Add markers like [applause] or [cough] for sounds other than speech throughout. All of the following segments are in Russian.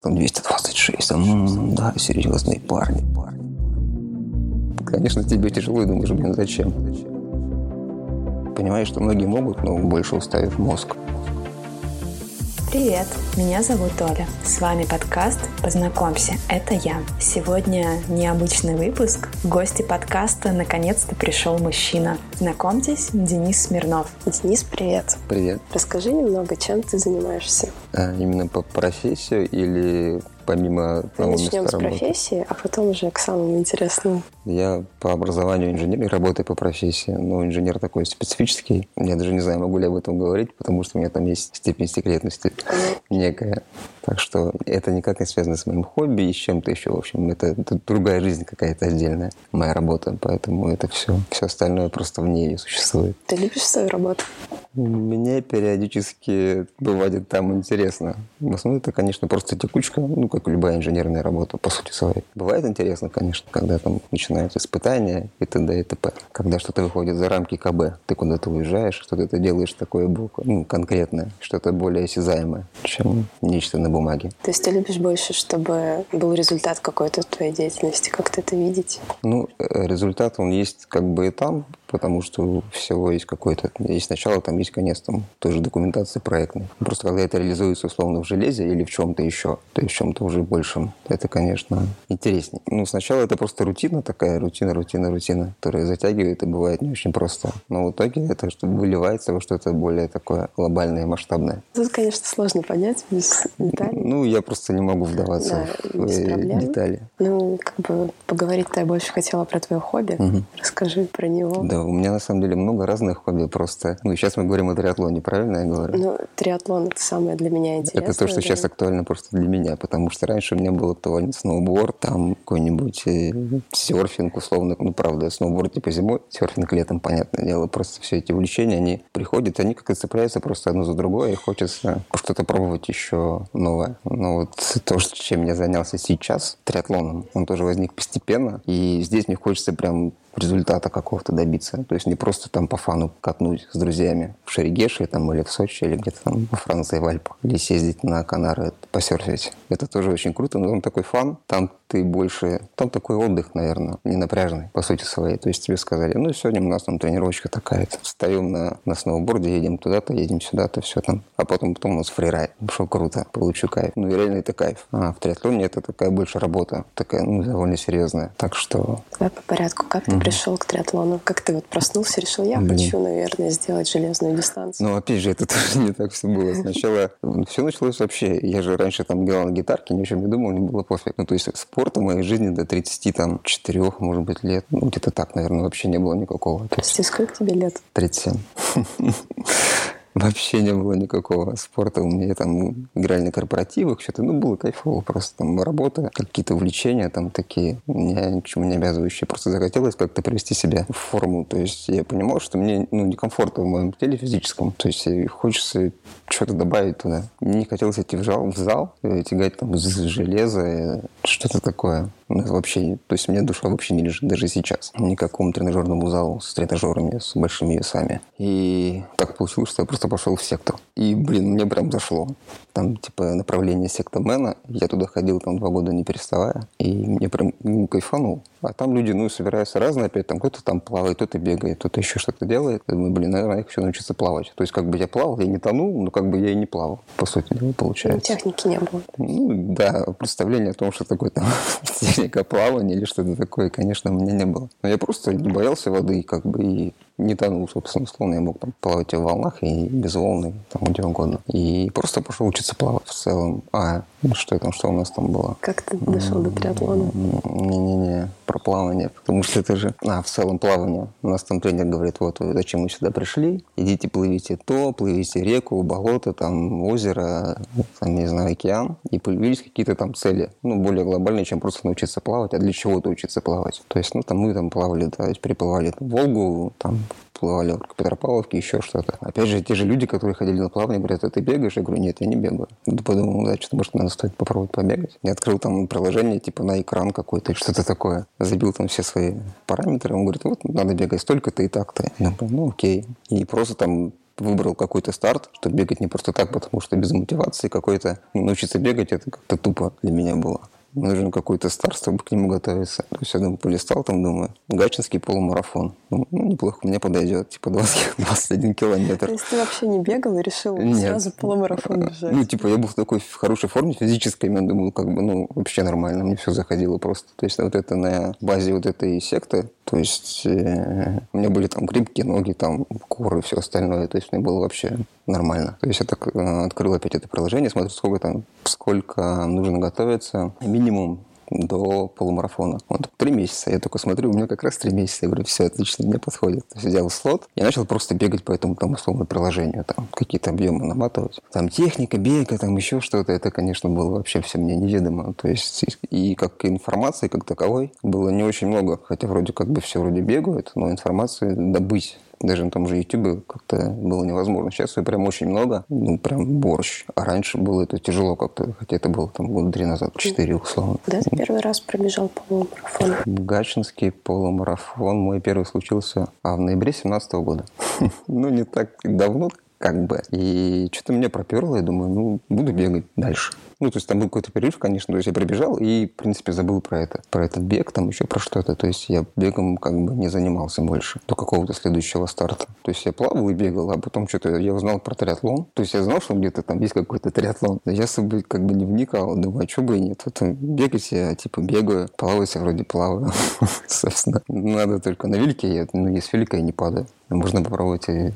Там 226, там, да, серьезные парни, парни. Конечно, тебе тяжело и думаешь, блин, зачем? Понимаешь, что многие могут, но больше уставив мозг. Привет, меня зовут Оля. С вами подкаст «Познакомься, это я». Сегодня необычный выпуск. В гости подкаста наконец-то пришел мужчина. Знакомьтесь, Денис Смирнов. Денис, привет. Привет. Расскажи немного, чем ты занимаешься? А, именно по профессию или помимо того Начнем с работы? профессии, а потом уже к самому интересному. Я по образованию инженер и работаю по профессии. Но инженер такой специфический. Я даже не знаю, могу ли об этом говорить, потому что у меня там есть степень секретности некая. Так что это никак не связано с моим хобби и с чем-то еще. В общем, это, это другая жизнь какая-то отдельная, моя работа. Поэтому это все, все остальное просто вне ее существует. Ты любишь свою работу? Мне периодически бывает там интересно. В основном это, конечно, просто текучка, ну, как любая инженерная работа, по сути своей. Бывает интересно, конечно, когда там начинаются испытания и т.д. и т.п. Когда что-то выходит за рамки КБ, ты куда-то уезжаешь, что-то ты делаешь такое буква, ну, конкретное, что-то более осязаемое, чем нечто на бумаге. То есть ты любишь больше, чтобы был результат какой-то твоей деятельности, как-то это видеть? Ну, э, результат, он есть как бы и там, потому что всего есть какой-то... Есть начало, там есть конец, там тоже документации проектной. Просто когда это реализуется условно в железе или в чем-то еще, то есть в чем-то уже большем, это, конечно, интереснее. Ну, сначала это просто рутина такая, рутина, рутина, рутина, которая затягивает и бывает не очень просто. Но в итоге это что выливается во что-то более такое глобальное и масштабное. Тут, конечно, сложно понять без деталей. Ну, я просто не могу вдаваться Да, в э, детали. Ну, как бы поговорить-то я больше хотела про твое хобби. Мгм. Расскажи про него. Да, у меня на самом деле много разных хобби просто. Ну, сейчас мы говорим о триатлоне, правильно я говорю? Ну, триатлон — это самое для меня интересное. Это то, что да. сейчас актуально просто для меня, потому что раньше у меня был актуален сноуборд, там какой-нибудь э, серфинг, условно, ну, правда, сноуборд типа зимой, серфинг летом, понятное дело, просто все эти увлечения, они приходят, они как-то цепляются просто одно за другое, и хочется что-то пробовать еще новое. Но вот то, чем я занялся сейчас, триатлоном, он тоже возник постепенно, и здесь мне хочется прям результата какого-то добиться. То есть не просто там по фану катнуть с друзьями в Шерегеше там, или в Сочи, или где-то там во Франции, в Альпах. Или съездить на Канары, посерфить. Это тоже очень круто, но там такой фан. Там ты больше... Там такой отдых, наверное, не напряжный, по сути своей. То есть тебе сказали, ну, сегодня у нас там тренировочка такая-то. Встаем на, на сноуборде, едем туда-то, едем сюда-то, все там. А потом, потом у нас фрирайд. Что круто, получу кайф. Ну, и реально это кайф. А в триатлоне это такая больше работа. Такая, ну, довольно серьезная. Так что Давай по порядку. Как ты пришел к триатлону? Как ты вот проснулся, решил, я Блин. хочу, наверное, сделать железную дистанцию? Ну, опять же, это [laughs] тоже не так все было. Сначала все началось вообще. Я же раньше там играл на гитарке, ни о чем не думал, мне было пофиг. Ну, то есть спорта в моей жизни до 34, может быть, лет, ну, где-то так, наверное, вообще не было никакого. Прости, сколько тебе лет? 37. [laughs] Вообще не было никакого спорта. У меня там играли на корпоративах, что-то, ну, было кайфово. Просто там работа, какие-то увлечения там такие, меня ни к чему не обязывающие. Просто захотелось как-то привести себя в форму. То есть я понимал, что мне ну, некомфортно в моем теле физическом. То есть хочется что-то добавить туда. Не хотелось идти в зал, в зал э, тягать там железо, э, что-то такое. Ну, Вообще, то есть у меня душа вообще не лежит даже сейчас. Ни к какому тренажерному залу с тренажерами, с большими весами. И так получилось, что я просто пошел в сектор. И, блин, мне прям зашло. Там, типа, направление секта Мэна. Я туда ходил там два года не переставая. И мне прям ну, кайфанул. А там люди, ну, собираются разные опять. Там кто-то там плавает, кто-то бегает, кто-то еще что-то делает. Я думаю, блин, наверное, я хочу научиться плавать. То есть, как бы я плавал, я не тонул, но как бы я и не плавал. По сути дела, Ну, получается. техники не было. Ну, да, представления о том, что такое там [laughs] техника плавания или что-то такое, конечно, у меня не было. Но я просто не боялся воды, как бы, и не тонул, собственно, условно. Я мог там плавать и в волнах, и без волны, там, где угодно. И просто пошел учиться плавать в целом. А, ну, что там, что у нас там было? Как ты дошел до триатлона? Не-не-не, про плавание, потому что это же... А, в целом плавание. У нас там тренер говорит, вот вы зачем вы сюда пришли, идите плывите то, плывите реку, болото, там, озеро, там, не знаю, океан, и появились какие-то там цели, ну, более глобальные, чем просто научиться плавать, а для чего-то учиться плавать. То есть, ну, там мы там плавали, да, переплывали там, Волгу, там, плывали в Петропавловке, еще что-то. Опять же, те же люди, которые ходили на плавание, говорят, а ты бегаешь? Я говорю, нет, я не бегаю. Ну, Подумал, да, что-то, может, надо стоит попробовать побегать. Я открыл там приложение, типа, на экран какой-то, что-то такое. Забил там все свои параметры. Он говорит, вот, надо бегать столько-то и так-то. Я говорю, ну, окей. И просто там выбрал какой-то старт, чтобы бегать не просто так, потому что без мотивации какой-то, ну, научиться бегать, это как-то тупо для меня было нужен какой-то старт, чтобы к нему готовиться. То есть я думаю, полистал там, думаю, Гачинский полумарафон. Ну, ну неплохо, мне подойдет, типа 20, 21 [laughs] километр. То есть ты вообще не бегал и решил Нет. сразу полумарафон бежать? Ну, типа, я был в такой хорошей форме физической, я думал, как бы, ну, вообще нормально, мне все заходило просто. То есть вот это на базе вот этой секты, то есть э, у меня были там крепкие ноги, там коры все остальное. То есть мне было вообще нормально. То есть я так э, открыл опять это приложение, смотрю, сколько там, сколько нужно готовиться. Минимум до полумарафона. Вот три месяца. Я только смотрю, у меня как раз три месяца. Я говорю, все отлично, мне подходит. То есть взял слот и начал просто бегать по этому там условно приложению. Там какие-то объемы наматывать. Там техника, бега, там еще что-то. Это, конечно, было вообще все мне неведомо. То есть и как информации как таковой было не очень много. Хотя вроде как бы все вроде бегают, но информации добыть даже на том же YouTube как-то было невозможно. Сейчас ее прям очень много, ну, прям борщ. А раньше было это тяжело как-то, хотя это было там года три назад, четыре условно. Когда ты первый раз пробежал полумарафон? Гачинский полумарафон мой первый случился а в ноябре 17 года. [laughs] ну, не так давно, как бы. И что-то меня проперло, я думаю, ну, буду бегать дальше. Ну, то есть там был какой-то перерыв, конечно, то есть я пробежал и, в принципе, забыл про это. Про этот бег, там еще про что-то. То есть я бегом как бы не занимался больше до какого-то следующего старта. То есть я плавал и бегал, а потом что-то я узнал про триатлон. То есть я знал, что где-то там есть какой-то триатлон. Но я особо как бы не вникал. Думаю, а что бы и нет. Вот бегать я типа бегаю, плавать я вроде плаваю. [laughs] Собственно, надо только на велике. Я, ну, есть велика, я не падаю. Можно попробовать и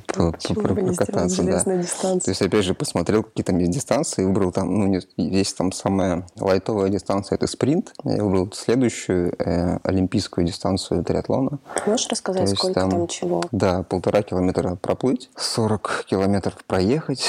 покататься. Да. То есть, опять же, посмотрел, какие там есть дистанции, выбрал там, ну, есть там самая лайтовая дистанция, это спринт. Я выбрал следующую э, олимпийскую дистанцию триатлона. Можешь рассказать, есть, сколько там, там чего? Да, полтора километра проплыть, 40 километров проехать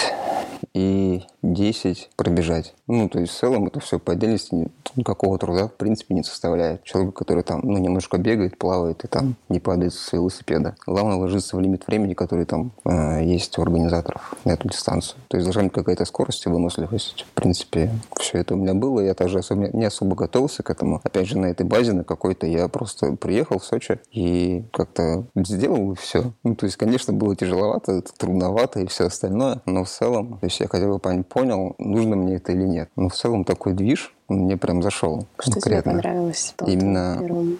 и 10 пробежать. Ну, то есть в целом это все по отдельности никакого труда в принципе не составляет. Человек, который там, ну, немножко бегает, плавает и там не падает с велосипеда. Главное ложиться в лимит времени, который там э, есть у организаторов на эту дистанцию. То есть должна быть какая-то скорость и выносливость. В принципе, все это у меня было. Я тоже особо, не особо готовился к этому. Опять же, на этой базе, на какой-то я просто приехал в Сочи и как-то сделал все. Ну, то есть, конечно, было тяжеловато, трудновато и все остальное, но в целом, то есть я хотел бы понял, нужно мне это или. Но в целом такой движ, мне прям зашел. Что конкретно. тебе понравилось? Именно... Первом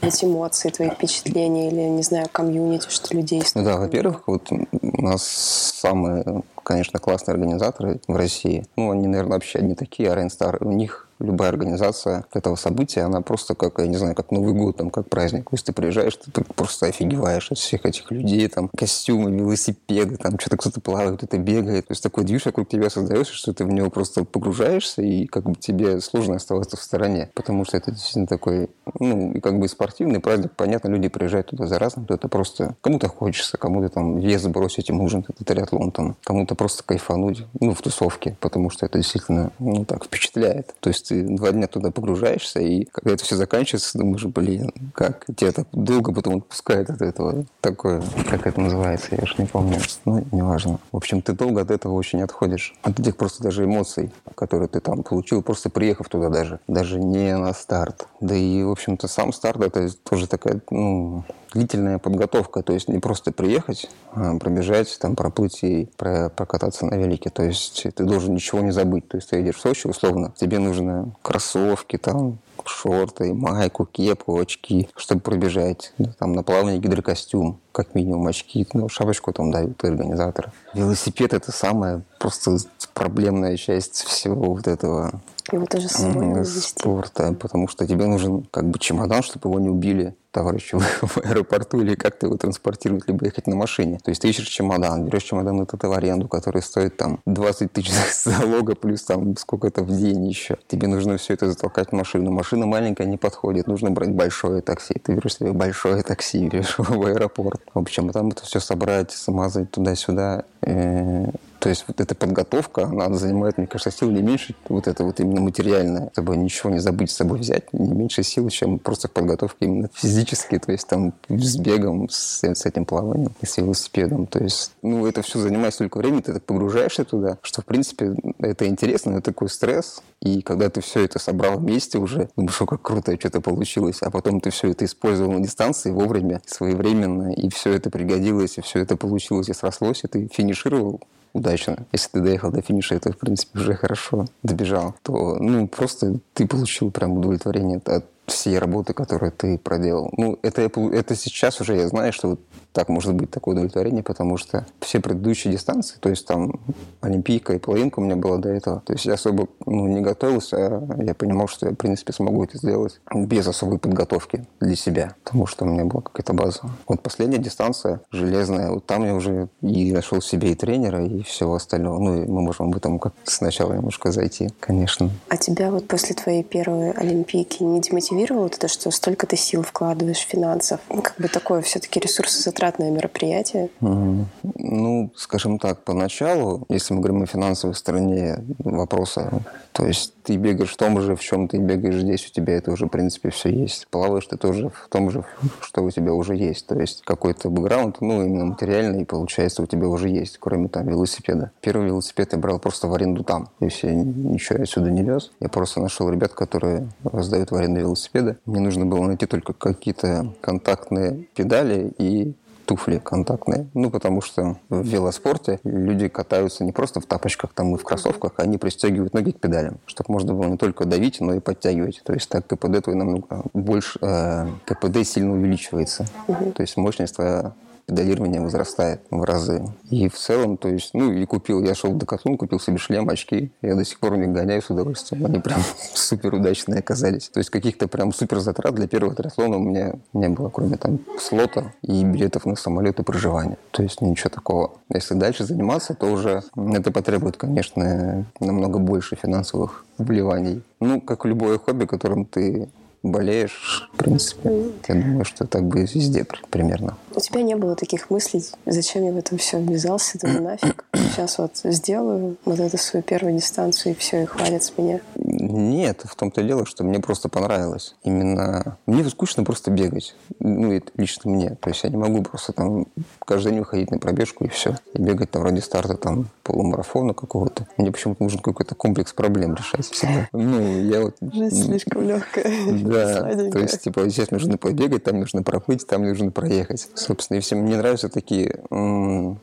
Эти эмоции, твои впечатления или, не знаю, комьюнити, что людей... Ну да, во-первых, вот у нас самые, конечно, классные организаторы в России. Ну, они, наверное, вообще одни такие, а Рейнстар, у них любая организация этого события, она просто как, я не знаю, как Новый год, там, как праздник. Если ты приезжаешь, ты, ты просто офигеваешь от всех этих людей, там, костюмы, велосипеды, там, что-то кто-то плавает, кто-то бегает. То есть такой движ вокруг тебя создается, что ты в него просто погружаешься, и как бы тебе сложно оставаться в стороне, потому что это действительно такой, ну, и как бы спортивный праздник. Понятно, люди приезжают туда за разным, то это просто кому-то хочется, кому-то там вес бросить, им нужен этот триатлон, там, кому-то просто кайфануть, ну, в тусовке, потому что это действительно, ну, так впечатляет. То есть ты два дня туда погружаешься, и когда это все заканчивается, думаешь, блин, как тебя так долго потом отпускает от этого. Такое, как это называется, я уж не помню. Ну, неважно. В общем, ты долго от этого очень отходишь. От этих просто даже эмоций, которые ты там получил, просто приехав туда даже. Даже не на старт. Да и, в общем-то, сам старт это тоже такая, ну, длительная подготовка, то есть не просто приехать, а пробежать, там, проплыть и прокататься на велике. То есть ты должен ничего не забыть. То есть ты едешь в Сочи, условно, тебе нужно кроссовки, там, шорты, майку, кепку, очки, чтобы пробежать. Там на плавание гидрокостюм, как минимум очки, ну, шапочку там дают организаторы. Велосипед – это самая просто проблемная часть всего вот этого его тоже с собой спорта, потому что тебе нужен как бы чемодан, чтобы его не убили товарищу [laughs] в аэропорту или как-то его транспортировать, либо ехать на машине. То есть ты ищешь чемодан, берешь чемодан этот в аренду, который стоит там 20 тысяч [laughs] залога, плюс там сколько-то в день еще. Тебе нужно все это затолкать в машину. Машина маленькая не подходит, нужно брать большое такси. Ты берешь себе большое такси, [laughs] берешь в аэропорт. В общем, там это все собрать, смазать туда-сюда. То есть вот эта подготовка, она занимает, мне кажется, сил не меньше, вот это вот именно материальное, чтобы ничего не забыть с собой взять, не меньше сил, чем просто подготовка именно физически, то есть там с бегом, с, с этим плаванием с велосипедом. То есть, ну, это все занимает столько времени, ты так погружаешься туда, что, в принципе, это интересно, но такой стресс. И когда ты все это собрал вместе уже, думаешь, что как круто что-то получилось, а потом ты все это использовал на дистанции вовремя, своевременно, и все это пригодилось, и все это получилось и срослось, и ты финишировал удачно. Если ты доехал до финиша, это, в принципе, уже хорошо добежал, то, ну, просто ты получил прям удовлетворение от всей работы, которую ты проделал. Ну, это, это сейчас уже я знаю, что так может быть такое удовлетворение, потому что все предыдущие дистанции, то есть там Олимпийка и половинка у меня была до этого, то есть я особо ну, не готовился, а я понимал, что я, в принципе, смогу это сделать без особой подготовки для себя, потому что у меня была какая-то база. Вот последняя дистанция железная, вот там я уже и нашел себе и тренера, и всего остального. Ну, и мы можем об этом как сначала немножко зайти, конечно. А тебя вот после твоей первой Олимпийки не демотивировало то, что столько ты сил вкладываешь, финансов? Как бы такое все-таки ресурсозатратное затратное мероприятие? Ну, скажем так, поначалу, если мы говорим о финансовой стороне вопроса, то есть ты бегаешь в том же, в чем ты бегаешь здесь, у тебя это уже, в принципе, все есть. Плаваешь ты тоже в том же, что у тебя уже есть. То есть какой-то бэкграунд, ну, именно материальный, получается, у тебя уже есть, кроме там велосипеда. Первый велосипед я брал просто в аренду там. Есть я ничего отсюда не вез. Я просто нашел ребят, которые раздают в аренду велосипеды. Мне нужно было найти только какие-то контактные педали и туфли контактные. Ну, потому что в велоспорте люди катаются не просто в тапочках там и в кроссовках, они пристегивают ноги к педалям, чтобы можно было не только давить, но и подтягивать. То есть так КПД твой намного больше, э, КПД сильно увеличивается. Угу. То есть мощность твоя педалирование возрастает в разы. И в целом, то есть, ну, и купил, я шел в Декатлон, купил себе шлем, очки. Я до сих пор не гоняю с удовольствием. Они прям [laughs] супер удачные оказались. То есть каких-то прям супер затрат для первого триатлона у меня не было, кроме там слота и билетов на самолет и проживания. То есть ничего такого. Если дальше заниматься, то уже это потребует, конечно, намного больше финансовых вливаний. Ну, как любое хобби, которым ты болеешь, в принципе. Я думаю, что так будет везде примерно. У тебя не было таких мыслей, зачем я в этом все ввязался, да нафиг. Сейчас вот сделаю вот эту свою первую дистанцию, и все, и хватит с меня. Нет, в том-то и дело, что мне просто понравилось. Именно мне скучно просто бегать. Ну, это лично мне. То есть я не могу просто там каждый день выходить на пробежку и все. И бегать там ради старта там полумарафона какого-то. Мне почему-то нужен какой-то комплекс проблем решать всегда. Ну, я вот... [laughs] Жизнь слишком легкая. Да, [laughs] то есть, типа, здесь нужно побегать, там нужно проплыть, там нужно проехать. Собственно, всем мне нравятся такие,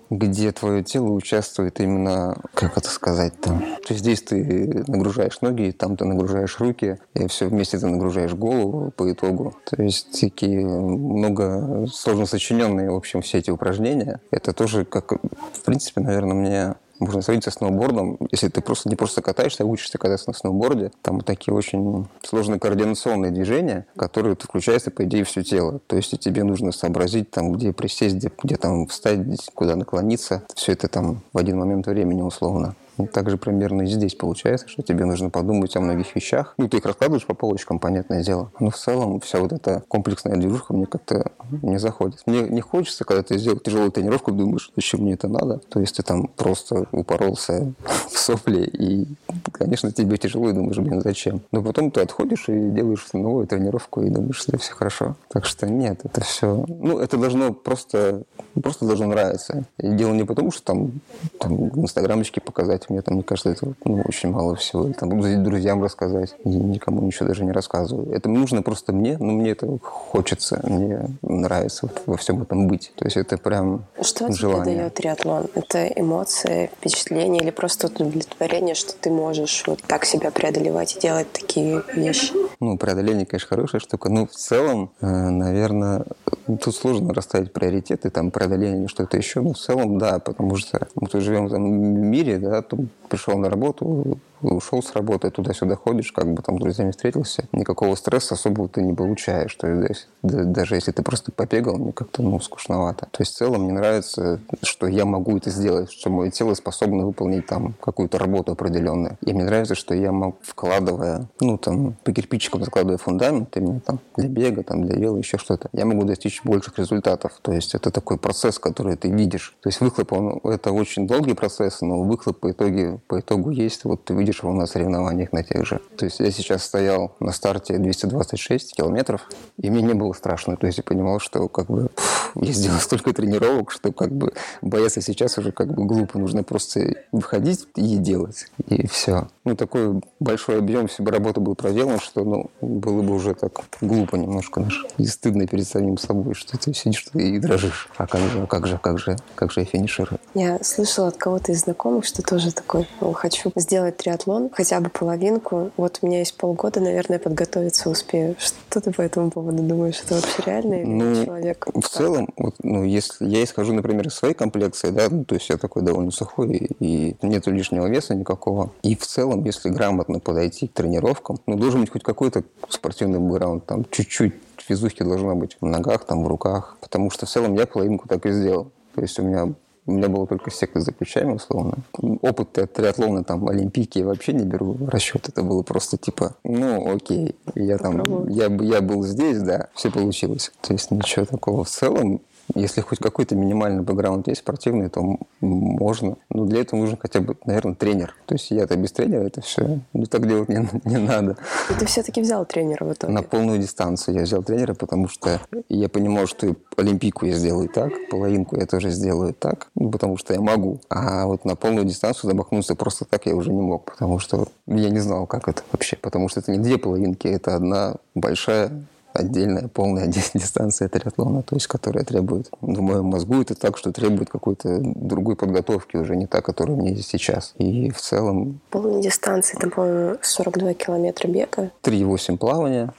где твое тело участвует именно, как это сказать там. То есть здесь ты нагружаешь ноги, там ты нагружаешь руки, и все вместе ты нагружаешь голову по итогу. То есть такие много сложно сочиненные, в общем, все эти упражнения. Это тоже, как, в принципе, наверное, мне можно сравнить со сноубордом. Если ты просто не просто катаешься, а учишься кататься на сноуборде, там такие очень сложные координационные движения, которые включаются, по идее, все тело. То есть тебе нужно сообразить, там, где присесть, где, где там встать, куда наклониться. Все это там в один момент времени условно. Ну, так же примерно и здесь получается, что тебе нужно подумать о многих вещах. Ну, ты их раскладываешь по полочкам, понятное дело. Но в целом вся вот эта комплексная движуха мне как-то не заходит. Мне не хочется, когда ты сделал тяжелую тренировку, думаешь, зачем мне это надо. То есть ты там просто упоролся [laughs] в сопли, и, конечно, тебе тяжело, и думаешь, блин, зачем? Но потом ты отходишь и делаешь новую тренировку, и думаешь, что все хорошо. Так что нет, это все... Ну, это должно просто... Просто должно нравиться. И дело не потому, что там, там инстаграмочки показать, рассказать. Мне там, мне кажется, это ну, очень мало всего. Или, там, друзьям рассказать. И никому ничего даже не рассказываю. Это нужно просто мне, но мне это хочется. Мне нравится вот во всем этом быть. То есть это прям Что желание. тебе дает триатлон? Это эмоции, впечатления или просто удовлетворение, что ты можешь вот так себя преодолевать и делать такие вещи? Ну, преодоление, конечно, хорошая штука. Но в целом, э, наверное, тут сложно расставить приоритеты, там, преодоление что-то еще. Но в целом, да, потому что мы живем в мире, да, пришел на работу, ушел с работы, туда-сюда ходишь, как бы там с друзьями встретился, никакого стресса особого ты не получаешь. То есть даже если ты просто побегал, мне как-то ну, скучновато. То есть в целом мне нравится, что я могу это сделать, что мое тело способно выполнить там какую-то работу определенную. И мне нравится, что я могу, вкладывая, ну там, по кирпичикам закладывая фундамент, именно там для бега, там для дела, еще что-то, я могу достичь больших результатов. То есть это такой процесс, который ты видишь. То есть выхлоп, он, это очень долгий процесс, но выхлоп по, итоге, по итогу есть. Вот ты видишь его на соревнованиях на тех же. То есть я сейчас стоял на старте 226 километров, и мне не было страшно. То есть я понимал, что как бы пфф, я сделал столько тренировок, что как бы бояться сейчас уже как бы глупо. Нужно просто выходить и делать. И все. Ну, такой большой объем себе работы был проделан, что ну, было бы уже так глупо немножко наш. И стыдно перед самим собой, что ты сидишь и дрожишь. А как же, как же, как же, как же я финиширую? Я слышала от кого-то из знакомых, что тоже такой, ну, хочу сделать триатлон, хотя бы половинку. Вот у меня есть полгода, наверное, подготовиться успею. Что ты по этому поводу думаешь? Это вообще реально или Ну, человек? В целом, вот, ну, если я исхожу, например, из своей комплекции, да, ну, то есть я такой довольно сухой, и нету лишнего веса никакого. И в целом, если грамотно подойти к тренировкам, ну, должен быть хоть какой-то спортивный бэкграунд, там, чуть-чуть физухи должна быть в ногах, там, в руках, потому что в целом я половинку так и сделал. То есть у меня у меня было только секта за плечами, условно. Опыт от триатлона, там, олимпийки я вообще не беру в расчет. Это было просто типа, ну, окей, я там, я, я был здесь, да, все получилось. То есть ничего такого. В целом, если хоть какой-то минимальный бэкграунд есть спортивный, то можно. Но для этого нужен хотя бы, наверное, тренер. То есть я-то без тренера это все, ну так делать не, не надо. И ты все-таки взял тренера в итоге? На полную дистанцию я взял тренера, потому что я понимал, что олимпийку я сделаю так, половинку я тоже сделаю так, ну, потому что я могу. А вот на полную дистанцию замахнуться просто так я уже не мог, потому что я не знал, как это вообще. Потому что это не две половинки, это одна большая отдельная полная [laughs] дистанция триатлона, то есть которая требует, в моем мозгу это так, что требует какой-то другой подготовки уже, не та, которая у меня есть сейчас. И в целом... Полная дистанция, там, по-моему, 42 километра бега. 3,8 плавания,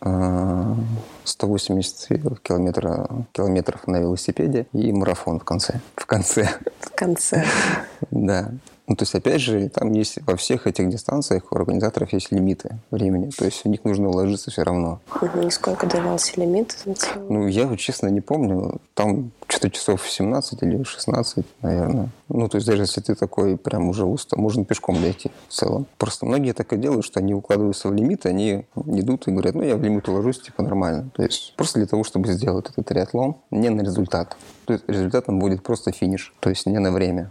а, 180 километра, километров на велосипеде и марафон в конце. В конце, В конце. [laughs] да. Ну, то есть, опять же, там есть во всех этих дистанциях у организаторов есть лимиты времени. То есть, у них нужно уложиться все равно. Мгм. И сколько давался лимит? Ну, я вот честно не помню. Там что-то часов 17 или 16, наверное. Ну, то есть даже если ты такой прям уже устал, можно пешком дойти в целом. Просто многие так и делают, что они укладываются в лимит, они идут и говорят, ну, я в лимит уложусь, типа, нормально. То есть просто для того, чтобы сделать этот триатлон, не на результат. То есть результатом будет просто финиш, то есть не на время.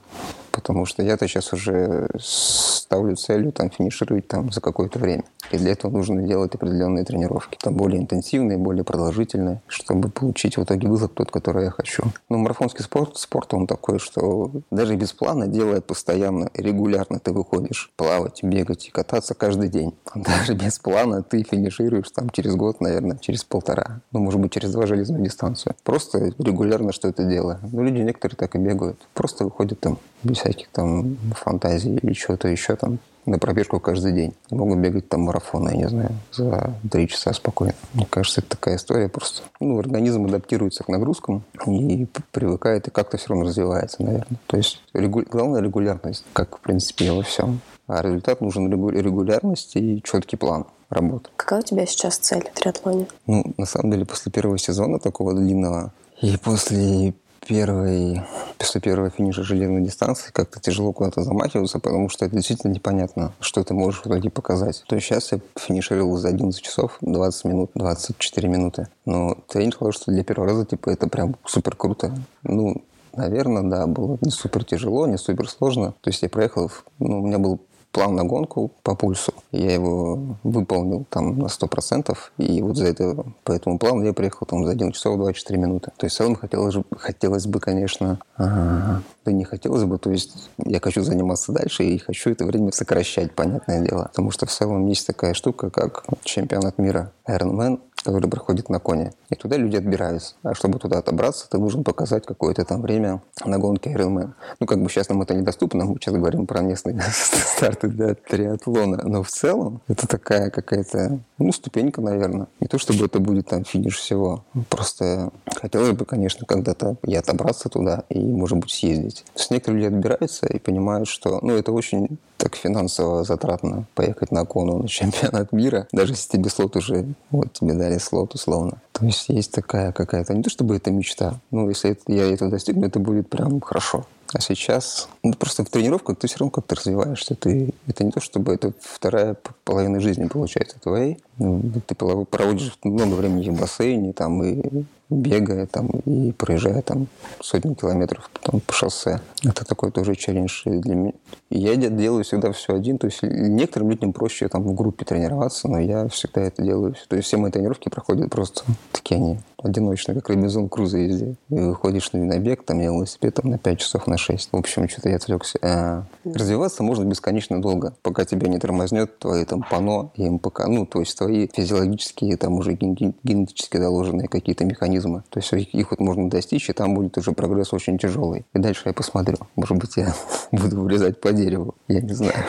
Потому что я-то сейчас уже ставлю целью там финишировать там за какое-то время. И для этого нужно делать определенные тренировки. Там более интенсивные, более продолжительные, чтобы получить в итоге выхлоп тот, который я хочу. Ну, марафонский спорт, спорт он такой, что даже без плана, делая постоянно, регулярно ты выходишь плавать, бегать и кататься каждый день. [laughs] Даже без плана ты финишируешь там через год, наверное, через полтора. Ну, может быть, через два железную дистанцию. Просто регулярно что-то делая. Ну, люди некоторые так и бегают. Просто выходят там без всяких там фантазий или чего-то еще там на пробежку каждый день. Могут бегать там марафоны, я не знаю, за три часа спокойно. Мне кажется, это такая история просто. Ну, организм адаптируется к нагрузкам и привыкает, и как-то все равно развивается, наверное. То есть регу- главное регулярность, как, в принципе, и во всем. А результат нужен регу- регулярность и четкий план работы. Какая у тебя сейчас цель в триатлоне? Ну, на самом деле, после первого сезона такого длинного и после первой, после первого финиша железной дистанции как-то тяжело куда-то замахиваться, потому что это действительно непонятно, что ты можешь в итоге показать. То есть сейчас я финишировал за 11 часов 20 минут, 24 минуты. Но тренер сказал, что для первого раза, типа, это прям супер круто. Ну, Наверное, да, было не супер тяжело, не супер сложно. То есть я проехал, ну, у меня был план на гонку по пульсу. Я его выполнил там на 100%. И вот за это, по этому плану я приехал там за 1 часов 24 минуты. То есть в целом хотелось, хотелось бы, конечно, а, да не хотелось бы, то есть я хочу заниматься дальше и хочу это время сокращать, понятное дело. Потому что в целом есть такая штука, как чемпионат мира Ironman, который проходит на коне. И туда люди отбираются. А чтобы туда отобраться, ты должен показать какое-то там время на гонке Ironman. Ну, как бы сейчас нам это недоступно, мы сейчас говорим про местные [laughs] старты для триатлона. Но в целом это такая какая-то, ну, ступенька, наверное. Не то, чтобы это будет там финиш всего. Просто хотелось бы, конечно, когда-то и отобраться туда, и, может быть, съездить. То есть некоторые люди отбираются и понимают, что, ну, это очень так финансово затратно поехать на кону на чемпионат мира, даже если тебе слот уже, вот тебе дали слот условно. То есть есть такая какая-то, не то чтобы это мечта, ну если это- я этого достигну, это будет прям хорошо. А сейчас, ну, просто в тренировках ты все равно как-то развиваешься. Ты, это не то, чтобы это вторая половина жизни получается твоей. Ну, Ты проводишь много времени в бассейне, там, и бегая там и проезжая там сотни километров потом по шоссе. Это такой тоже челлендж для меня. Я делаю всегда все один. То есть некоторым людям проще там в группе тренироваться, но я всегда это делаю. То есть все мои тренировки проходят просто такие они одиночные, как Робинзон Крузо везде. И выходишь на бег, там, на велосипед там, на 5 часов, на 6. В общем, что-то я отвлекся. А, развиваться можно бесконечно долго, пока тебя не тормознет твои там пано и МПК. Ну, то есть твои физиологические, там уже генетически заложенные какие-то механизмы. То есть их вот можно достичь, и там будет уже прогресс очень тяжелый. И дальше я посмотрю. Может быть, я [laughs] буду вырезать по дереву. Я не знаю.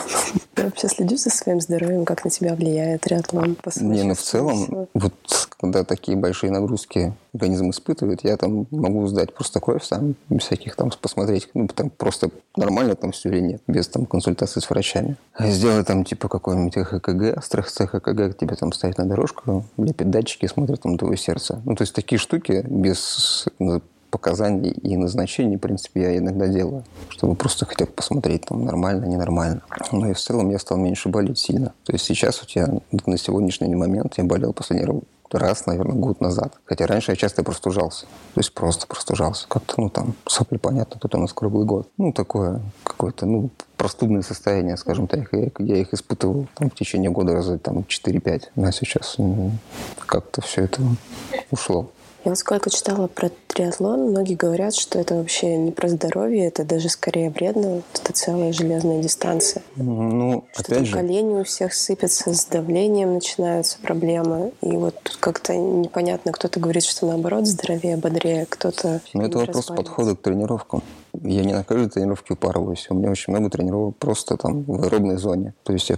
Ты вообще следишь за своим здоровьем? Как на тебя влияет триатлон? Не, ну в целом, вот когда такие большие нагрузки организм испытывает, я там могу сдать просто кровь сам, без всяких там посмотреть, ну, там просто нормально там все или нет, без там консультации с врачами. А сделать там типа какой-нибудь ЭХКГ, стресс ЭХКГ, тебе там ставят на дорожку, лепят датчики, смотрят там твое сердце. Ну, то есть такие штуки без показаний и назначений, в принципе, я иногда делаю, чтобы просто хотя бы посмотреть, там, нормально, ненормально. Но и в целом я стал меньше болеть сильно. То есть сейчас вот я на сегодняшний момент я болел последний раз, наверное, год назад. Хотя раньше я часто простужался. То есть просто простужался. Как-то, ну, там, сопли, понятно, тут у нас круглый год. Ну, такое какое-то, ну, простудное состояние, скажем так. Я, я их испытывал там, в течение года раза там 4-5. А сейчас ну, как-то все это ушло. Я вот сколько читала про триатлон, многие говорят, что это вообще не про здоровье, это даже скорее вредно. Это целая железная дистанция. Ну, что опять же... колени у всех сыпятся, с давлением начинаются проблемы. И вот тут как-то непонятно, кто-то говорит, что наоборот здоровее, бодрее, кто-то... Ну, это вопрос подхода к тренировкам. Я не на каждой тренировке упарываюсь. У меня очень много тренировок просто там в аэробной зоне. То есть я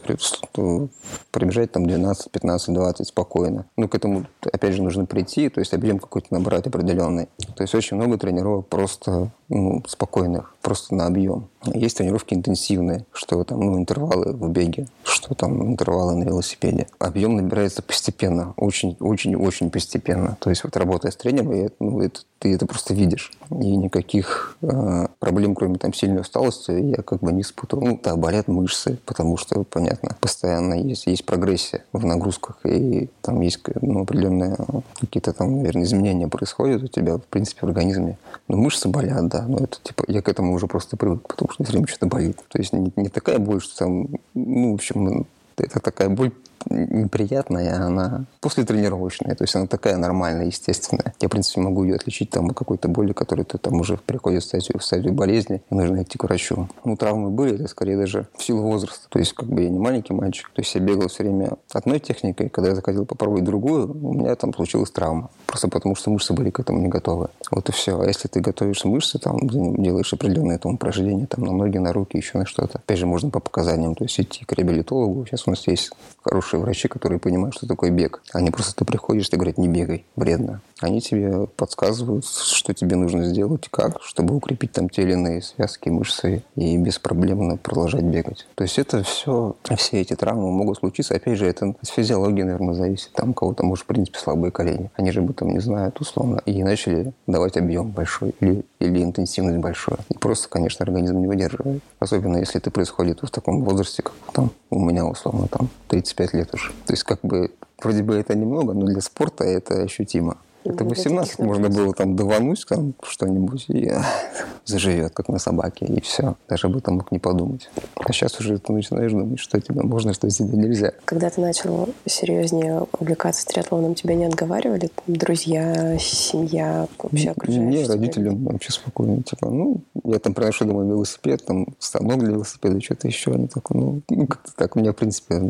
пробежать там 12, 15, 20 спокойно. Ну, к этому, опять же, нужно прийти, то есть объем какой-то набрать определенный. То есть очень много тренировок просто ну, спокойных, просто на объем. Есть тренировки интенсивные, что там ну, интервалы в беге, что там интервалы на велосипеде. Объем набирается постепенно, очень-очень-очень постепенно. То есть вот работая с тренером, ну, это, ты это просто видишь. И никаких э, проблем, кроме там сильной усталости, я как бы не испытывал. Ну, да, болят мышцы, потому что, понятно, постоянно есть, есть прогрессия в нагрузках, и там есть ну, определенные какие-то там, наверное, изменения происходят у тебя, в принципе, в организме. Но мышцы болят, да, но это типа, я к этому уже просто привык, потому что все время что-то болит. То есть не, не такая боль, что там, ну, в общем, это такая боль неприятная, она после тренировочная, то есть она такая нормальная, естественная. Я, в принципе, могу ее отличить там от какой-то боли, которая то там уже приходит в стадию, в стадию болезни, и нужно идти к врачу. Ну, травмы были, это скорее даже в силу возраста. То есть, как бы я не маленький мальчик, то есть я бегал все время одной техникой, когда я захотел попробовать другую, у меня там случилась травма. Просто потому, что мышцы были к этому не готовы. Вот и все. А если ты готовишь мышцы, там, делаешь определенные там упражнения, там, на ноги, на руки, еще на что-то. Опять же, можно по показаниям, то есть идти к реабилитологу. Сейчас у нас есть хорошие врачи, которые понимают, что такое бег. Они просто ты приходишь, ты говорят, не бегай, вредно. Они тебе подсказывают, что тебе нужно сделать, как, чтобы укрепить там те или иные связки, мышцы и беспроблемно продолжать бегать. То есть это все, все эти травмы могут случиться. Опять же, это от физиологии, наверное, зависит. Там кого-то, может, в принципе, слабые колени. Они же об этом не знают, условно. И начали давать объем большой или, или интенсивность большой. И просто, конечно, организм не выдерживает. Особенно, если это происходит в таком возрасте, как там у меня, условно, там 35 лет уже. То есть, как бы, вроде бы это немного, но для спорта это ощутимо. Это 18 можно было там давануть там что-нибудь и [laughs] заживет, как на собаке, и все. Даже об этом мог не подумать. А сейчас уже ты начинаешь думать, что тебе можно, что тебе нельзя. Когда ты начал серьезнее увлекаться триатлоном, тебя не отговаривали? Друзья, семья, вообще окружающие? Не, родители вообще спокойно. Типа, ну, я там приношу домой велосипед, там станок для велосипеда, что-то еще. Они так, ну, ну как-то так. У меня, в принципе,